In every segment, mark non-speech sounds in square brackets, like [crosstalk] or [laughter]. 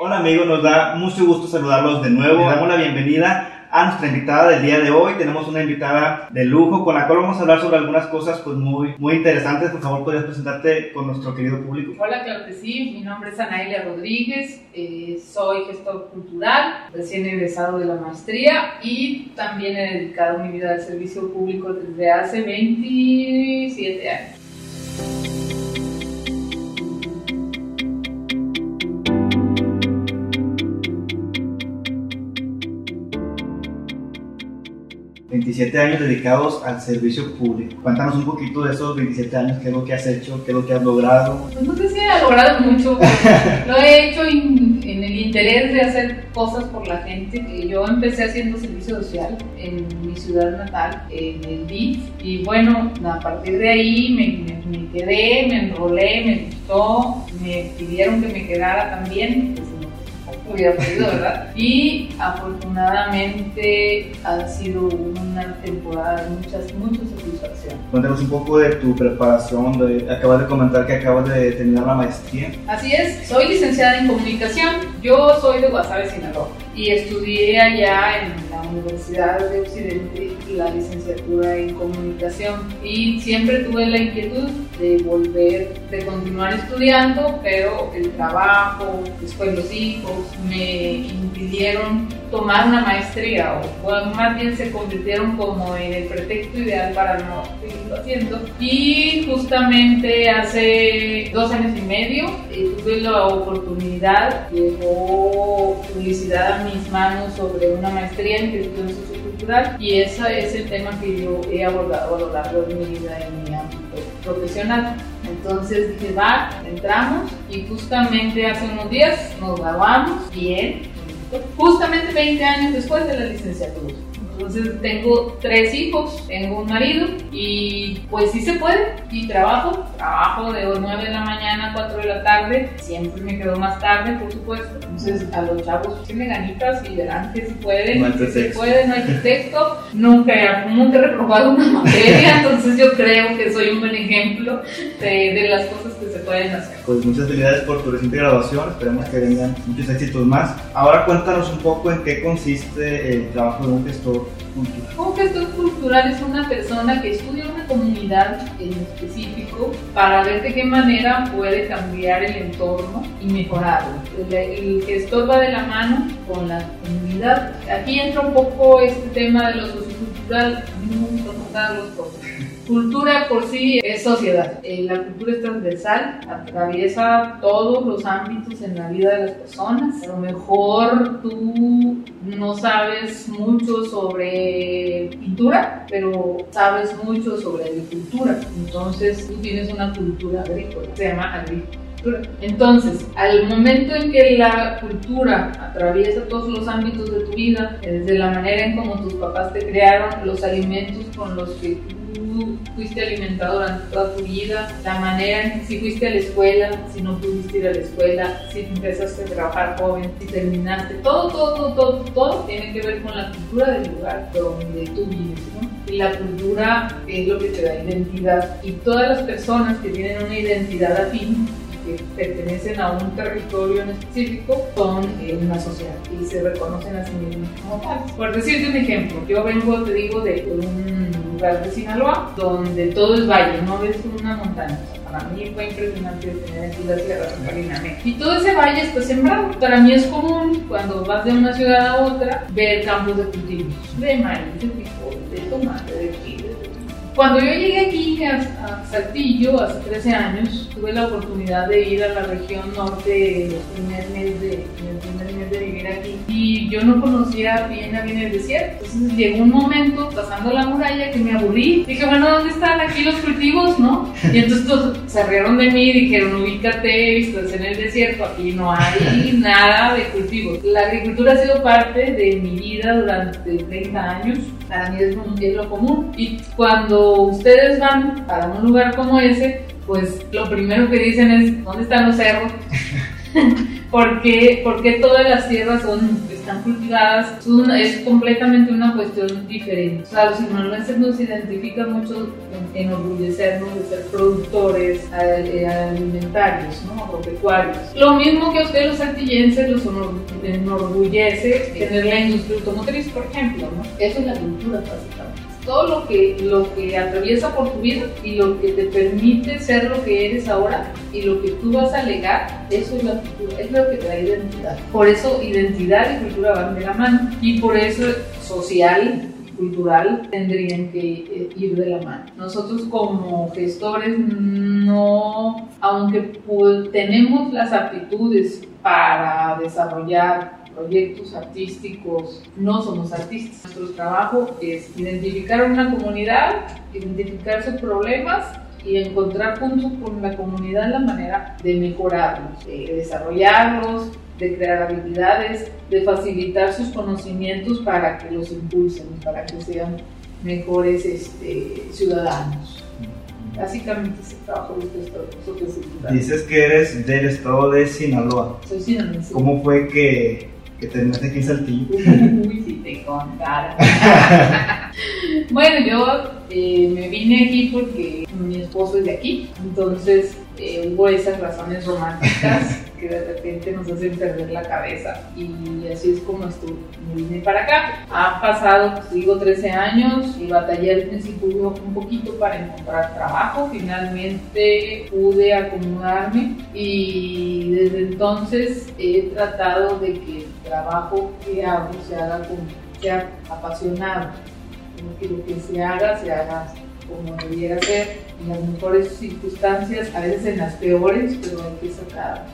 Hola amigos, nos da mucho gusto saludarlos de nuevo. Damos la bienvenida a nuestra invitada del día de hoy. Tenemos una invitada de lujo con la cual vamos a hablar sobre algunas cosas pues muy, muy interesantes. Por favor, ¿podrías presentarte con nuestro querido público? Hola, claro que sí. Mi nombre es Anaelia Rodríguez. Eh, soy gestor cultural, recién egresado de la maestría y también he dedicado mi vida al servicio público desde hace 27 años. 27 años dedicados al servicio público. Cuéntanos un poquito de esos 27 años, qué es lo que has hecho, qué es lo que has logrado. Pues no sé si he logrado mucho, [laughs] lo he hecho en, el interés de hacer cosas por la gente. Yo empecé haciendo servicio social en mi ciudad natal, en el DIF, y bueno, a partir de ahí me, me, me quedé, me enrolé, me gustó, me pidieron que me quedara también. Pues, hubiera podido, ¿verdad? Y afortunadamente ha sido una temporada de muchas, muchas satisfacciones. Cuéntanos un poco de tu preparación, de, acabas de comentar que acabas de terminar la maestría. Así es, soy licenciada en comunicación, yo soy de Guasave, Sinaloa, y estudié allá en la Universidad de Occidente la licenciatura en comunicación y siempre tuve la inquietud de volver, de continuar estudiando, pero el trabajo, después los hijos, me impidieron tomar una maestría o más bien se convirtieron como en el pretexto ideal para no seguirlo haciendo. Y justamente hace dos años y medio eh, tuve la oportunidad, llegó publicidad a mis manos sobre una maestría en gestión sociocultural y ese es el tema que yo he abordado a lo largo de mi vida en mi ámbito profesional. Entonces dije, va, entramos y justamente hace unos días nos grabamos bien, justamente 20 años después de la licenciatura. Entonces tengo tres hijos, tengo un marido y pues sí se puede. Y trabajo, trabajo de 9 de la mañana a 4 de la tarde. Siempre me quedo más tarde, por supuesto. Entonces a los chavos tienen ganitas y verán que si pueden, no si se puede, no hay pretexto. Nunca, nunca he reprobado una materia, [laughs] entonces yo creo que soy un buen ejemplo de, de las cosas que se pueden hacer. Pues muchas felicidades por tu reciente graduación, esperemos que vengan muchos éxitos más. Ahora cuéntanos un poco en qué consiste el trabajo de un gestor un gestor cultural es una persona que estudia una comunidad en específico para ver de qué manera puede cambiar el entorno y mejorarlo. El, gestor va de la mano con la comunidad. Aquí entra un poco este tema de lo sociocultural. Me gusta los. Cultura por sí es sociedad. Eh, la cultura es transversal, atraviesa todos los ámbitos en la vida de las personas. A lo mejor tú no sabes mucho sobre pintura, pero sabes mucho sobre agricultura. Entonces tú tienes una cultura agrícola, se llama agricultura. Entonces, al momento en que la cultura atraviesa todos los ámbitos de tu vida, desde la manera en cómo tus papás te crearon, los alimentos con los que fuiste alimentado durante toda tu vida, la manera en si fuiste a la escuela, si no pudiste ir a la escuela, si empezaste a trabajar joven, si terminaste, todo, todo, todo, todo, tiene que ver con la cultura del lugar donde tú vives. Y la cultura es lo que te da identidad. Y todas las personas que tienen una identidad afín que pertenecen a un territorio en específico son eh, una sociedad y se reconocen a sí mismos como tales. Por decirte un ejemplo, yo vengo, te digo, de un lugar de Sinaloa donde todo es valle, no ves una montaña. Para mí fue impresionante tener aquí la Sierra Y todo ese valle está sembrado. Para mí es común, cuando vas de una ciudad a otra, ver campos de cultivos, de maíz, de frijol, de tomate, de chile cuando yo llegué aquí a, Saltillo hace 13 años, tuve la oportunidad de ir a la región norte el primer mes de, el primer mes de vivir aquí y yo no conocía bien a bien el desierto. Entonces llegó un momento pasando la muralla que me aburrí. Dije, bueno, ¿dónde están aquí los cultivos, no? Y entonces todos se rieron de mí y dijeron, ubícate, estás en el desierto, aquí no hay [laughs] nada de cultivos. La agricultura ha sido parte de mi vida durante 30 años. Para mí es, es lo común. Y cuando ustedes van a un lugar como ese, pues lo primero que dicen es, ¿dónde están los cerros? [laughs] ¿Por qué, todas las tierras son, están cultivadas? Es, completamente una cuestión diferente. O sea, los sinaloenses nos identifican mucho en enorgullecernos de ser productores eh, alimentarios, ¿no? agropecuarios. Lo mismo que a ustedes los artillenses los enorgullece tener la industria automotriz, por ejemplo. ¿no? Eso es la cultura, básicamente todo lo que, lo que atraviesa por tu vida y lo que te permite ser lo que eres ahora y lo que tú vas a legar, eso es la es lo que te da identidad. Por eso identidad y cultura van de la mano y por eso social cultural tendrían que eh, ir de la mano. Nosotros como gestores no, aunque tenemos las aptitudes para desarrollar proyectos artísticos, no somos artistas. Nuestro trabajo es identificar una comunidad, identificar sus problemas y encontrar juntos con la comunidad la manera de mejorarlos, de desarrollarlos, de crear habilidades, de facilitar sus conocimientos para que los impulsen, para que sean mejores este, ciudadanos. Básicamente ese trabajo de Dices que eres del estado de Sinaloa. Soy sinaloense. ¿Cómo fue que que terminaste aquí en Saltillo. [laughs] Uy, si te contara. [laughs] bueno, yo eh, me vine aquí porque mi esposo es de aquí, entonces eh, hubo esas razones románticas que de repente nos hacen perder la cabeza. Y así es como estuve, vine para acá. Han pasado, pues, digo, 13 años. Y batallé al principio un poquito para encontrar trabajo, finalmente pude acomodarme. Y desde entonces he tratado de que el trabajo que hago se haga con, sea apasionado, que lo que se haga se haga como debiera ser, en las mejores circunstancias, a veces en las peores, pero hay que sacar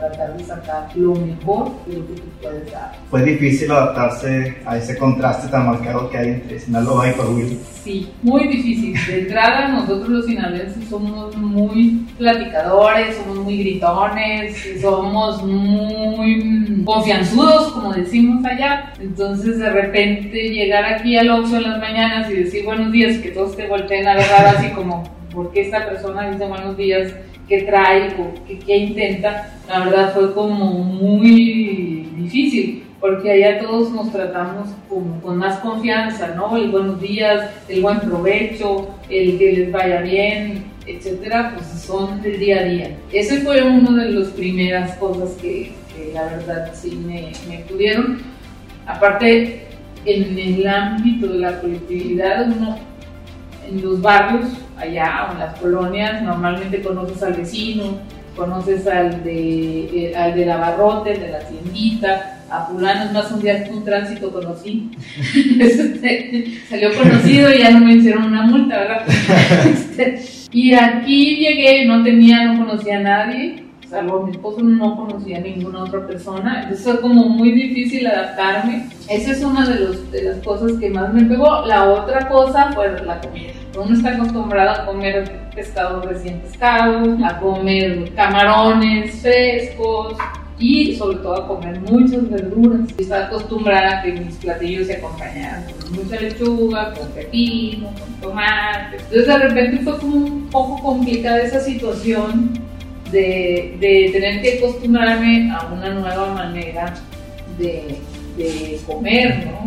tratar de sacar lo mejor de lo que tú puedes dar. ¿Fue difícil adaptarse a ese contraste tan marcado que hay entre Sinaloa y Coahuila? Sí, muy difícil. De entrada, nosotros los sinaloenses somos muy platicadores, somos muy gritones, somos muy confianzudos, como decimos allá. Entonces, de repente, llegar aquí al Oxxo en las mañanas y decir buenos días, que todos te volteen a ver así como, ¿por qué esta persona dice buenos días? Qué trae, qué, intenta, la verdad fue como muy difícil, porque allá todos nos tratamos como con más confianza, ¿no? El buenos días, el buen provecho, el que les vaya bien, etcétera, pues son del día a día. Ese fue una de las primeras cosas que, la verdad sí me, me pudieron. Aparte, en el ámbito de la colectividad, uno en los barrios, allá o en las colonias, normalmente conoces al vecino, conoces al de, eh, al de la barrote, de la tiendita, a fulano, es más un día un tránsito conocí, [laughs] salió conocido y ya no me hicieron una multa, ¿verdad? [laughs] Este, y aquí llegué, no tenía, no conocía a nadie, salvo mi esposo no conocía a ninguna otra persona, entonces fue como muy difícil adaptarme. Esa es una de, los, de las cosas que más me pegó. La otra cosa fue la comida. Uno está acostumbrado a comer pescado recién pescado, a comer camarones frescos, y sobre todo a comer muchas verduras. Estaba acostumbrada a que mis platillos se acompañaran con mucha lechuga, con pepino, con tomate. Entonces de repente fue como un poco complicada esa situación de, de tener que acostumbrarme a una nueva manera de, de comer, ¿no?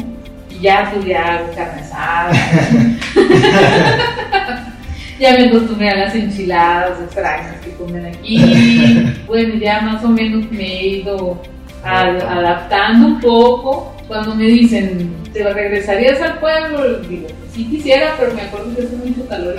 Y ya pues ya carne asada. [laughs] ya me acostumbré a las enchiladas extrañas que comen aquí. Bueno, ya más o menos me he ido adaptando un poco. Cuando me dicen, ¿te regresarías al pueblo? Digo, sí quisiera, pero me acuerdo que hace mucho calor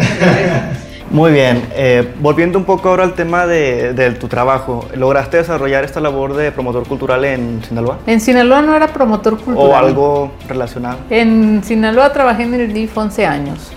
Muy bien, eh, volviendo un poco ahora al tema de, de, tu trabajo, ¿lograste desarrollar esta labor de promotor cultural en Sinaloa? En Sinaloa no era promotor cultural. ¿O algo relacionado? En Sinaloa trabajé en el DIF 11 años.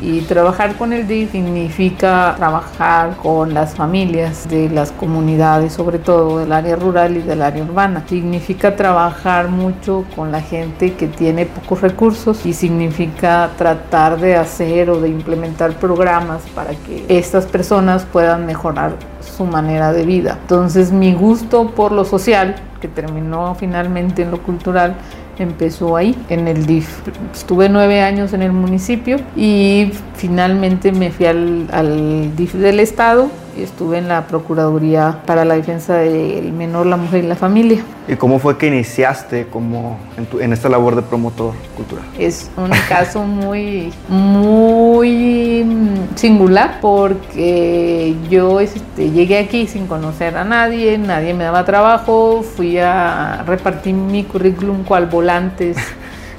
Y trabajar con el DIF significa trabajar con las familias de las comunidades, sobre todo del área rural y del área urbana. Significa trabajar mucho con la gente que tiene pocos recursos y significa tratar de hacer o de implementar programas para que estas personas puedan mejorar su manera de vida. Entonces mi gusto por lo social, que terminó finalmente en lo cultural, empezó ahí, en el DIF. Estuve nueve años en el municipio y finalmente me fui al, al DIF del estado estuve en la Procuraduría para la Defensa del Menor, la Mujer y la Familia. ¿Y cómo fue que iniciaste como en, esta labor de promotor cultural? Es un [laughs] caso muy, muy singular porque yo este, llegué aquí sin conocer a nadie, nadie me daba trabajo, fui a repartir mi currículum cual volantes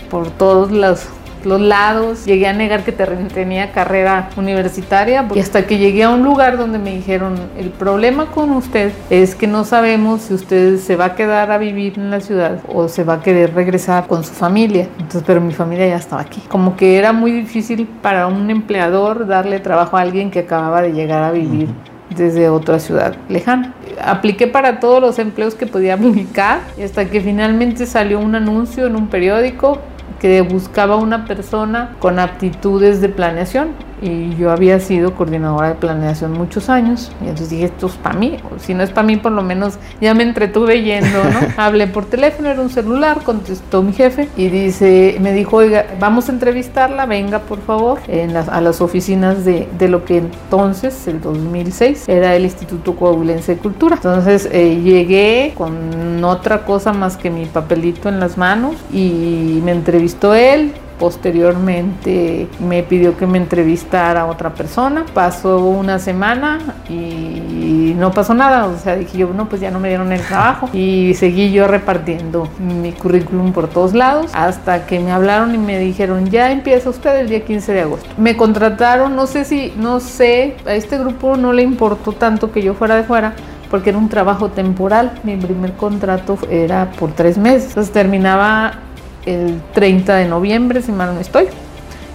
por todos los los lados, llegué a negar que tenía carrera universitaria y hasta que llegué a un lugar donde me dijeron, el problema con usted es que no sabemos si usted se va a quedar a vivir en la ciudad o se va a querer regresar con su familia. Entonces, pero mi familia ya estaba aquí. Como que era muy difícil para un empleador darle trabajo a alguien que acababa de llegar a vivir. desde otra ciudad lejana. Apliqué para todos los empleos que podía aplicar y hasta que finalmente salió un anuncio en un periódico que buscaba una persona con aptitudes de planeación y yo había sido coordinadora de planeación muchos años y entonces dije esto es para mí si no es para mí por lo menos ya me entretuve yendo no [laughs] hablé por teléfono era un celular contestó mi jefe y dice me dijo oiga vamos a entrevistarla venga por favor en a las oficinas de, de, lo que entonces el 2006 era el Instituto Coahuilense de Cultura. Entonces eh, llegué con otra cosa más que mi papelito en las manos y me entrevistó él Posteriormente me pidió que me entrevistara a otra persona. Pasó una semana y no pasó nada. O sea, dije yo, no, pues ya no me dieron el trabajo. Y seguí yo repartiendo mi currículum por todos lados hasta que me hablaron y me dijeron, ya empieza usted el día 15 de agosto. Me contrataron, no sé si, no sé, a este grupo no le importó tanto que yo fuera de fuera porque era un trabajo temporal. Mi primer contrato era por tres meses. Entonces terminaba el 30 de noviembre, si mal no estoy,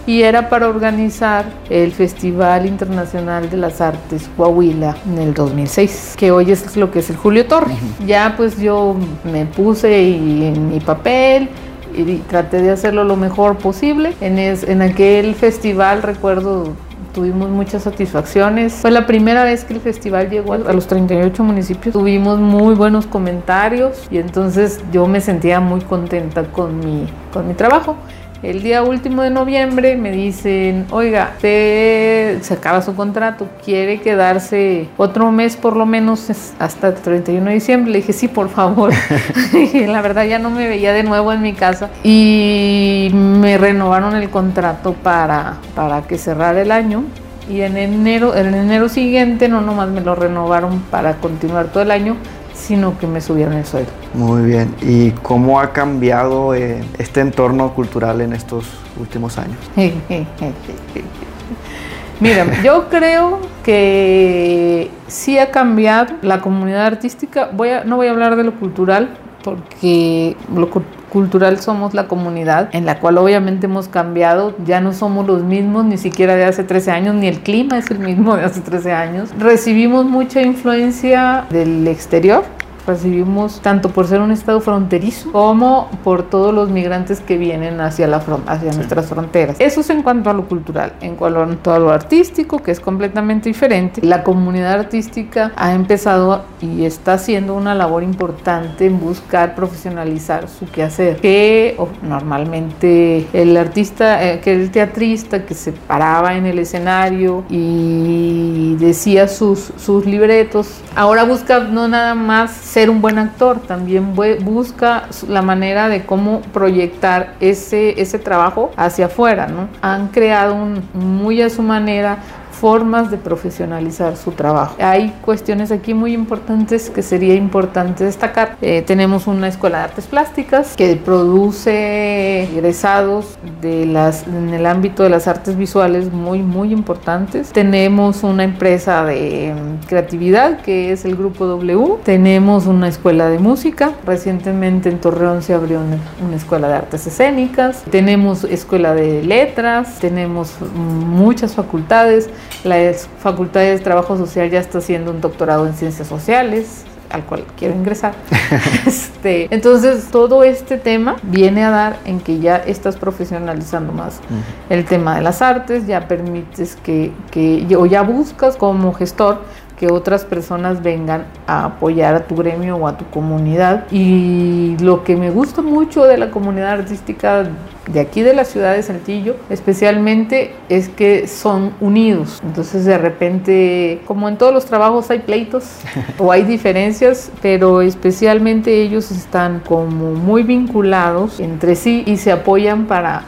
y era para organizar el Festival Internacional de las Artes Coahuila en el 2006, que hoy es lo que es el Julio Torre. Ya pues yo me puse en mi papel, y traté de hacerlo lo mejor posible. En, en aquel festival recuerdo tuvimos muchas satisfacciones. Fue la primera vez que el festival llegó a los 38 municipios. Tuvimos muy buenos comentarios y entonces yo me sentía muy contenta con mi, con mi trabajo. El día último de noviembre me dicen, oiga, usted se acaba su contrato, quiere quedarse otro mes por lo menos hasta el 31 de diciembre. Le dije, sí, por favor. [laughs] [laughs] la verdad ya no me veía de nuevo en mi casa y me renovaron el contrato para, para que cerrara el año y en enero, en enero siguiente no nomás me lo renovaron para continuar todo el año, sino que me subieron el sueldo. Muy bien. ¿Y cómo ha cambiado eh, este entorno cultural en estos últimos años? [laughs] Mira, yo creo que sí ha cambiado la comunidad artística. Voy a, no voy a hablar de lo cultural porque lo cultural somos la comunidad en la cual obviamente hemos cambiado, ya no somos los mismos ni siquiera de hace 13 años, ni el clima es el mismo de hace 13 años. Recibimos mucha influencia del exterior, recibimos tanto por ser un estado fronterizo como por todos los migrantes que vienen hacia, la hacia nuestras fronteras. Eso es en cuanto a lo cultural. En cuanto a lo artístico, que es completamente diferente, la comunidad artística ha empezado y está haciendo una labor importante en buscar profesionalizar su quehacer, que normalmente el artista, eh, que el teatrista que se paraba en el escenario y decía sus, sus libretos, ahora busca no nada más ser un buen actor, también busca la manera de cómo proyectar ese, ese trabajo hacia afuera, ¿no? Han creado un, muy a su manera formas de profesionalizar su trabajo. Hay cuestiones aquí muy importantes que sería importante destacar. Eh, tenemos una escuela de artes plásticas que produce egresados de las, en el ámbito de las artes visuales muy, muy importantes. Tenemos una empresa de mm, creatividad que es el Grupo W. Tenemos una escuela de música. Recientemente en Torreón se abrió una, una escuela de artes escénicas. Tenemos escuela de letras. Tenemos muchas facultades. La Facultad de Trabajo Social ya está haciendo un doctorado en Ciencias Sociales, al cual quiero ingresar. [laughs] este, entonces, todo este tema viene a dar en que ya estás profesionalizando más el tema de las artes, ya permites que, que, o ya buscas como gestor que otras personas vengan a apoyar a tu gremio o a tu comunidad. Y lo que me gusta mucho de la comunidad artística de aquí de la ciudad de Saltillo, especialmente es que son unidos. Entonces de repente, como en todos los trabajos hay pleitos [laughs] o hay diferencias, pero especialmente ellos están como muy vinculados entre sí y se apoyan para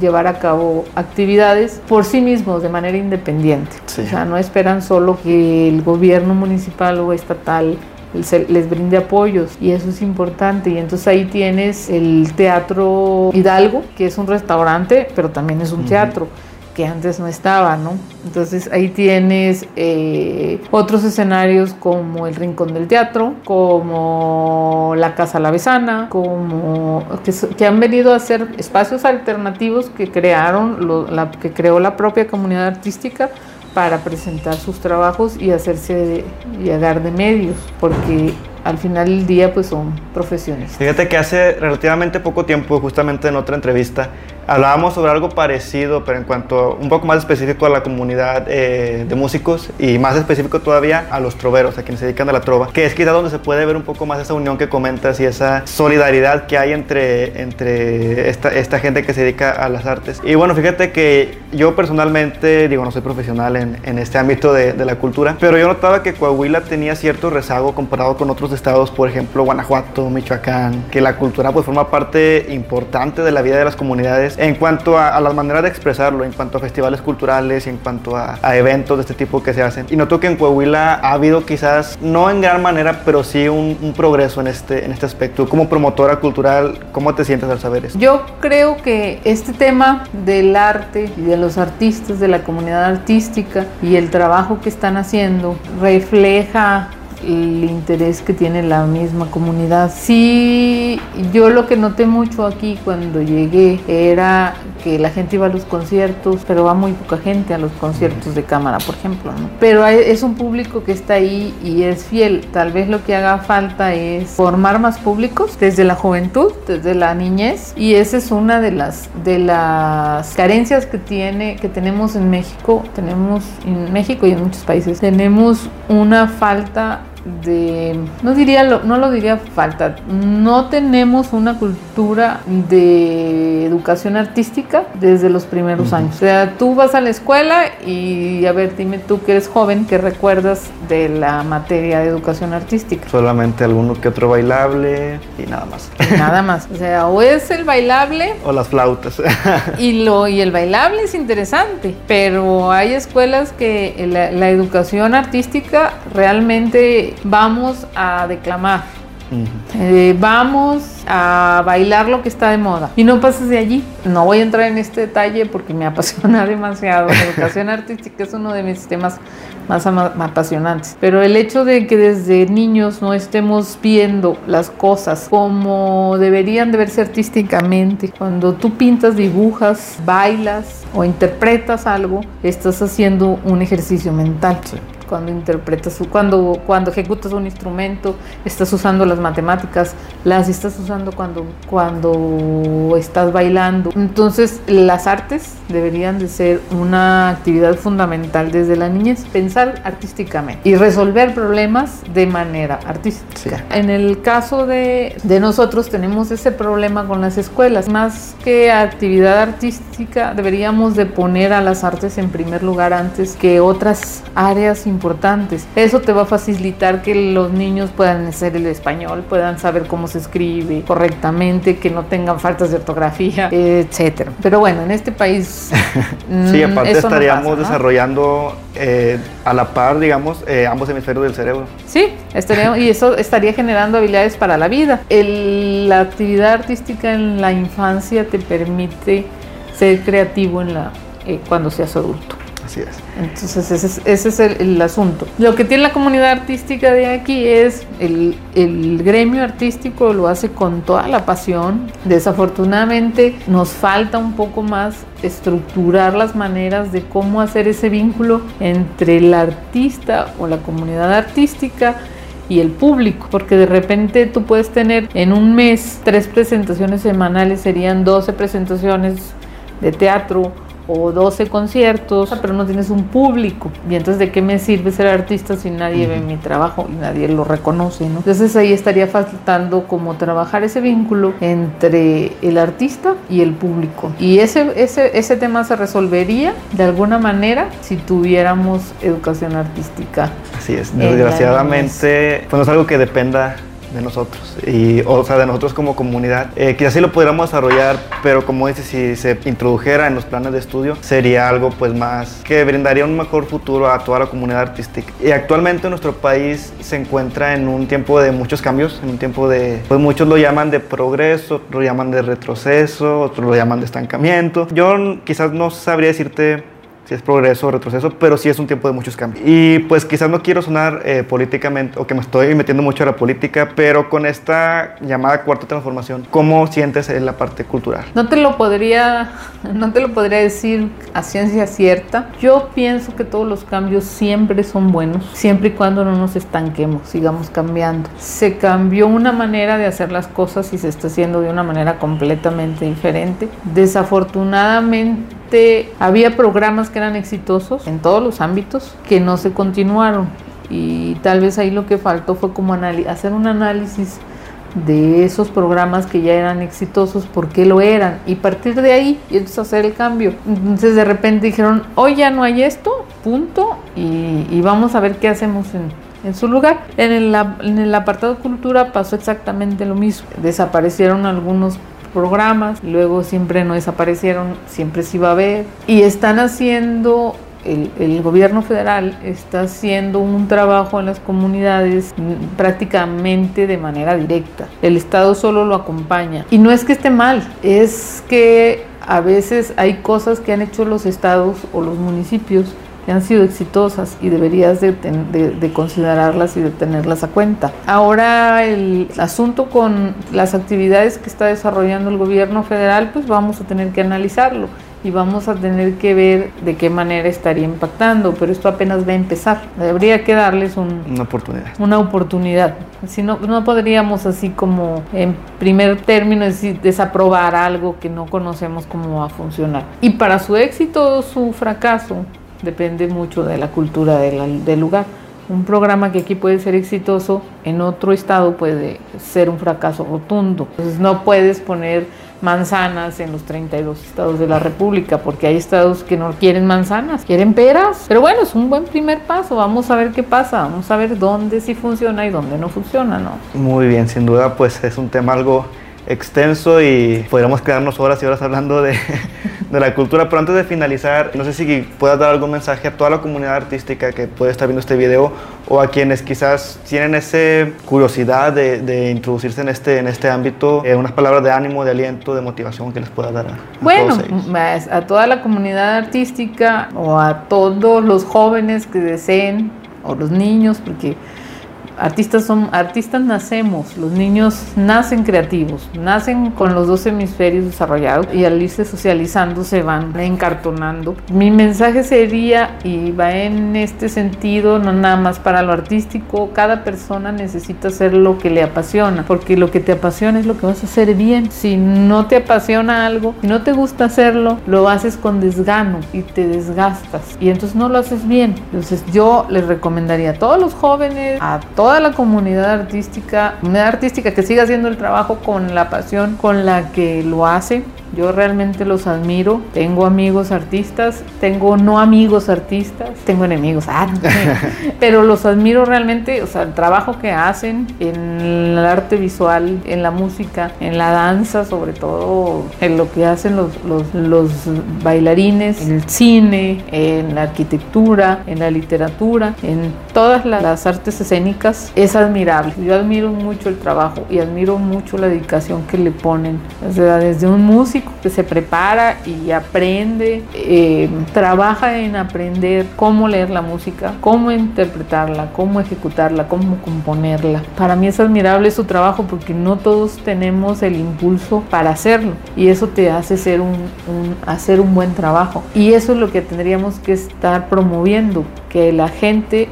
llevar a cabo actividades por sí mismos de manera independiente. O sea, no esperan solo que el gobierno municipal o estatal les brinde apoyos y eso es importante y entonces ahí tienes el Teatro Hidalgo que es un restaurante pero también es un teatro que antes no estaba, ¿no? Entonces ahí tienes eh, otros escenarios como el Rincón del Teatro, como la Casa Lavesana, como que, que han venido a ser espacios alternativos que crearon, la, que creó la propia comunidad artística para presentar sus trabajos y hacerse llegar de medios, porque al final del día pues son profesiones. Fíjate que hace relativamente poco tiempo, justamente en otra entrevista, Hablábamos sobre algo parecido, pero en cuanto un poco más específico a la comunidad eh, de músicos y más específico todavía a los troveros, a quienes se dedican a la trova, que es quizá donde se puede ver un poco más esa unión que comentas y esa solidaridad que hay entre, entre esta, esta gente que se dedica a las artes. Y bueno, fíjate que yo personalmente, digo, no soy profesional en, en este ámbito de, de, la cultura, pero yo notaba que Coahuila tenía cierto rezago comparado con otros estados, por ejemplo, Guanajuato, Michoacán, que la cultura pues forma parte importante de la vida de las comunidades en cuanto a, las maneras de expresarlo, en cuanto a festivales culturales y en cuanto a, eventos de este tipo que se hacen. Y noto que en Coahuila ha habido quizás, no en gran manera, pero sí un, progreso en este, en este aspecto. Como promotora cultural, ¿cómo te sientes al saber eso? Yo creo que este tema del arte y de los artistas, de la comunidad artística y el trabajo que están haciendo refleja el interés que tiene la misma comunidad. Sí, yo lo que noté mucho aquí cuando llegué era que la gente iba a los conciertos, pero va muy poca gente a los conciertos de cámara, por ejemplo. Pero es un público que está ahí y es fiel. Tal vez lo que haga falta es formar más públicos desde la juventud, desde la niñez, y esa es una de las de las carencias que tiene que tenemos en México. Tenemos en México y en muchos países tenemos una falta de, no diría, lo, no lo diría falta, no tenemos una cultura de educación artística desde los primeros años. O sea, tú vas a la escuela y a ver, dime tú que eres joven, ¿qué recuerdas de la materia de educación artística? Solamente alguno que otro bailable y nada más. nada más, o sea, o es el bailable o las flautas. [laughs] y lo y el bailable es interesante, pero hay escuelas que la educación artística realmente vamos a declamar, eh, vamos a bailar lo que está de moda y no pases de allí. No voy a entrar en este detalle porque me apasiona [laughs] demasiado. La educación artística es uno de mis temas más apasionantes. Pero el hecho de que desde niños no estemos viendo las cosas como deberían de verse artísticamente, cuando tú pintas, dibujas, bailas o interpretas algo, estás haciendo un ejercicio mental cuando interpretas, cuando, cuando ejecutas un instrumento, estás usando las matemáticas, las estás usando cuando, cuando estás bailando. Entonces las artes deberían de ser una actividad fundamental desde la niñez, pensar artísticamente y resolver problemas de manera artística. En el caso de, de nosotros tenemos ese problema con las escuelas, más que actividad artística deberíamos de poner a las artes en primer lugar antes que otras áreas importantes. Eso te va a facilitar que los niños puedan hacer el español, puedan saber cómo se escribe correctamente, que no tengan faltas de ortografía, [laughs] etcétera. Pero bueno, en este país [laughs] sí, aparte estaríamos desarrollando eh, a la par, digamos, eh, ambos hemisferios del cerebro. Sí, estaría, y eso estaría generando habilidades para la vida. la actividad artística en la infancia te permite ser creativo en la, eh, cuando seas adulto. Así es. Entonces ese es, el, asunto. Lo que tiene la comunidad artística de aquí es el, el, gremio artístico lo hace con toda la pasión. Desafortunadamente nos falta un poco más estructurar las maneras de cómo hacer ese vínculo entre el artista o la comunidad artística y el público, porque de repente tú puedes tener en un mes tres presentaciones semanales, serían 12 presentaciones de teatro o 12 conciertos, pero no tienes un público. Y entonces, ¿de qué me sirve ser artista si nadie ve mi trabajo y nadie lo reconoce? ¿no? Entonces ahí estaría faltando como trabajar ese vínculo entre el artista y el público. Y ese, ese, ese tema se resolvería de alguna manera si tuviéramos educación artística. Así es, desgraciadamente, pues no es algo que dependa de nosotros, y, o sea, de nosotros como comunidad. Eh, quizás sí lo pudiéramos desarrollar, pero como dices, si se introdujera en los planes de estudio, sería algo pues más que brindaría un mejor futuro a toda la comunidad artística. Y actualmente nuestro país se encuentra en un tiempo de muchos cambios, en un tiempo de, pues muchos lo llaman de progreso, otros lo llaman de retroceso, otros lo llaman de estancamiento. Yo quizás no sabría decirte si es progreso o retroceso, pero sí es un tiempo de muchos cambios. Y pues quizás no quiero sonar eh, políticamente o que me estoy metiendo mucho a la política, pero con esta llamada cuarta transformación, ¿cómo sientes en la parte cultural? No te lo podría, no te lo podría decir a ciencia cierta. Yo pienso que todos los cambios siempre son buenos, siempre y cuando no nos estanquemos, sigamos cambiando. Se cambió una manera de hacer las cosas y se está haciendo de una manera completamente diferente. Desafortunadamente había programas que eran exitosos en todos los ámbitos que no se continuaron y tal vez ahí lo que faltó fue como hacer un análisis de esos programas que ya eran exitosos, por qué lo eran, y partir de ahí y entonces hacer el cambio. Entonces de repente dijeron, hoy ya no hay esto, punto, y, vamos a ver qué hacemos en, en su lugar. En el, en el apartado cultura pasó exactamente lo mismo. Desaparecieron algunos programas, luego siempre no desaparecieron, siempre se iba a ver, y están haciendo el, gobierno federal está haciendo un trabajo en las comunidades prácticamente de manera directa. El Estado solo lo acompaña. Y no es que esté mal, es que a veces hay cosas que han hecho los estados o los municipios que han sido exitosas y deberías de, de, considerarlas y de tenerlas a cuenta. Ahora el asunto con las actividades que está desarrollando el gobierno federal, pues vamos a tener que analizarlo y vamos a tener que ver de qué manera estaría impactando, pero esto apenas va a empezar. Habría que darles una oportunidad. Una oportunidad. Si no, no podríamos así como en primer término decir, desaprobar algo que no conocemos cómo va a funcionar. Y para su éxito o su fracaso, depende mucho de la cultura del, lugar. Un programa que aquí puede ser exitoso, en otro estado puede ser un fracaso rotundo. Entonces no puedes poner manzanas en los 32 estados de la República, porque hay estados que no quieren manzanas, quieren peras. Pero bueno, es un buen primer paso, vamos a ver qué pasa, vamos a ver dónde sí funciona y dónde no funciona, ¿no? Muy bien, sin duda pues es un tema algo extenso y podríamos quedarnos horas y horas hablando de, [laughs] de, la cultura. Pero antes de finalizar, no sé si puedas dar algún mensaje a toda la comunidad artística que puede estar viendo este video o a quienes quizás tienen esa curiosidad de, de introducirse en este, en este ámbito, eh, unas palabras de ánimo, de aliento, de motivación que les pueda dar a, bueno, a toda la comunidad artística o a todos los jóvenes que deseen o los niños, porque artistas son artistas nacemos, los niños nacen creativos, nacen con los dos hemisferios desarrollados y al irse socializando se van encartonando. Mi mensaje sería y va en este sentido, no nada más para lo artístico, cada persona necesita hacer lo que le apasiona, porque lo que te apasiona es lo que vas a hacer bien. Si no te apasiona algo, y no te gusta hacerlo, lo haces con desgano y te desgastas y entonces no lo haces bien. Entonces yo les recomendaría a todos los jóvenes, a toda la comunidad artística, comunidad artística que siga haciendo el trabajo con la pasión con la que lo hace. Yo realmente los admiro. Tengo amigos artistas, tengo no amigos artistas, tengo enemigos, ah, [laughs] pero los admiro realmente, o sea, el trabajo que hacen en el arte visual, en la música, en la danza, sobre todo en lo que hacen los, los, los bailarines, en el cine, en la arquitectura, en la literatura, en todas las artes escénicas es admirable. Yo admiro mucho el trabajo y admiro mucho la dedicación que le ponen. O sea, desde un músico que se prepara y aprende, eh, trabaja en aprender cómo leer la música, cómo interpretarla, cómo ejecutarla, cómo componerla. Para mí es admirable su trabajo porque no todos tenemos el impulso para hacerlo y eso te hace hacer un buen trabajo. Y eso es lo que tendríamos que estar promoviendo, que la gente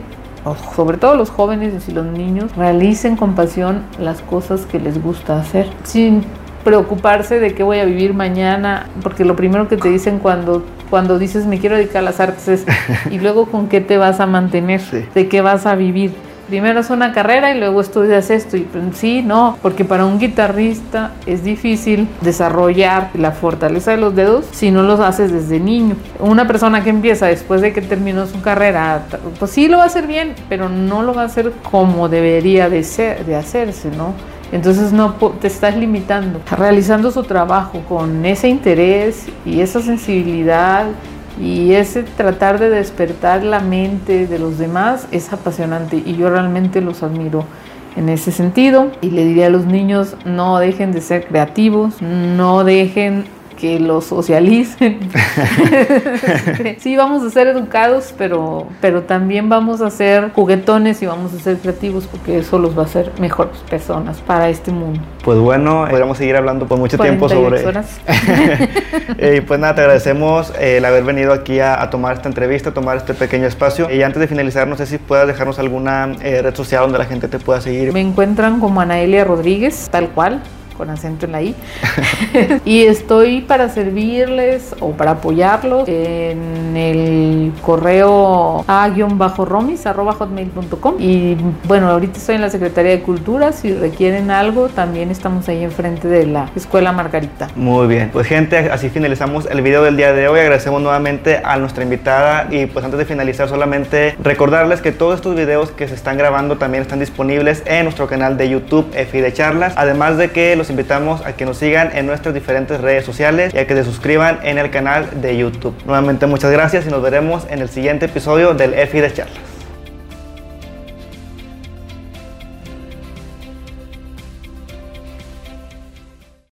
sobre todo los jóvenes y los niños, realicen con pasión las cosas que les gusta hacer, sin preocuparse de qué voy a vivir mañana, porque lo primero que te dicen cuando cuando dices me quiero dedicar a las artes [laughs] y luego con qué te vas a mantener, de qué vas a vivir primero es una carrera y luego estudias esto. Y pues, sí, no, porque para un guitarrista es difícil desarrollar la fortaleza de los dedos si no los haces desde niño. Una persona que empieza después de que terminó su carrera, pues sí lo va a hacer bien, pero no lo va a hacer como debería de, ser, de hacerse, ¿no? Entonces no te estás limitando. Realizando su trabajo con ese interés y esa sensibilidad y ese tratar de despertar la mente de los demás es apasionante y yo realmente los admiro en ese sentido. Y le diría a los niños, no dejen de ser creativos, no dejen que lo socialicen. [laughs] sí, vamos a ser educados, pero, pero también vamos a ser juguetones y vamos a ser creativos porque eso los va a hacer mejores personas para este mundo. Pues bueno, podríamos seguir hablando por mucho tiempo sobre... Horas. [laughs] y pues nada, te agradecemos el haber venido aquí a, tomar esta entrevista, a tomar este pequeño espacio. Y antes de finalizar, no sé si puedas dejarnos alguna eh, red social donde la gente te pueda seguir. Me encuentran como Anaelia Rodríguez, tal cual con acento en la I. [laughs] y estoy para servirles o para apoyarlos en el correo a-romis.hotmail.com y bueno, ahorita estoy en la Secretaría de Cultura, si requieren algo, también estamos ahí enfrente de la Escuela Margarita. Muy bien, pues gente, así finalizamos el video del día de hoy, agradecemos nuevamente a nuestra invitada. Y pues antes de finalizar solamente recordarles que todos estos videos que se están grabando también están disponibles en nuestro canal de YouTube EFI de Charlas, además de que los invitamos a que nos sigan en nuestras diferentes redes sociales y a que se suscriban en el canal de YouTube. Nuevamente muchas gracias y nos veremos en el siguiente episodio del EFI de Charlas.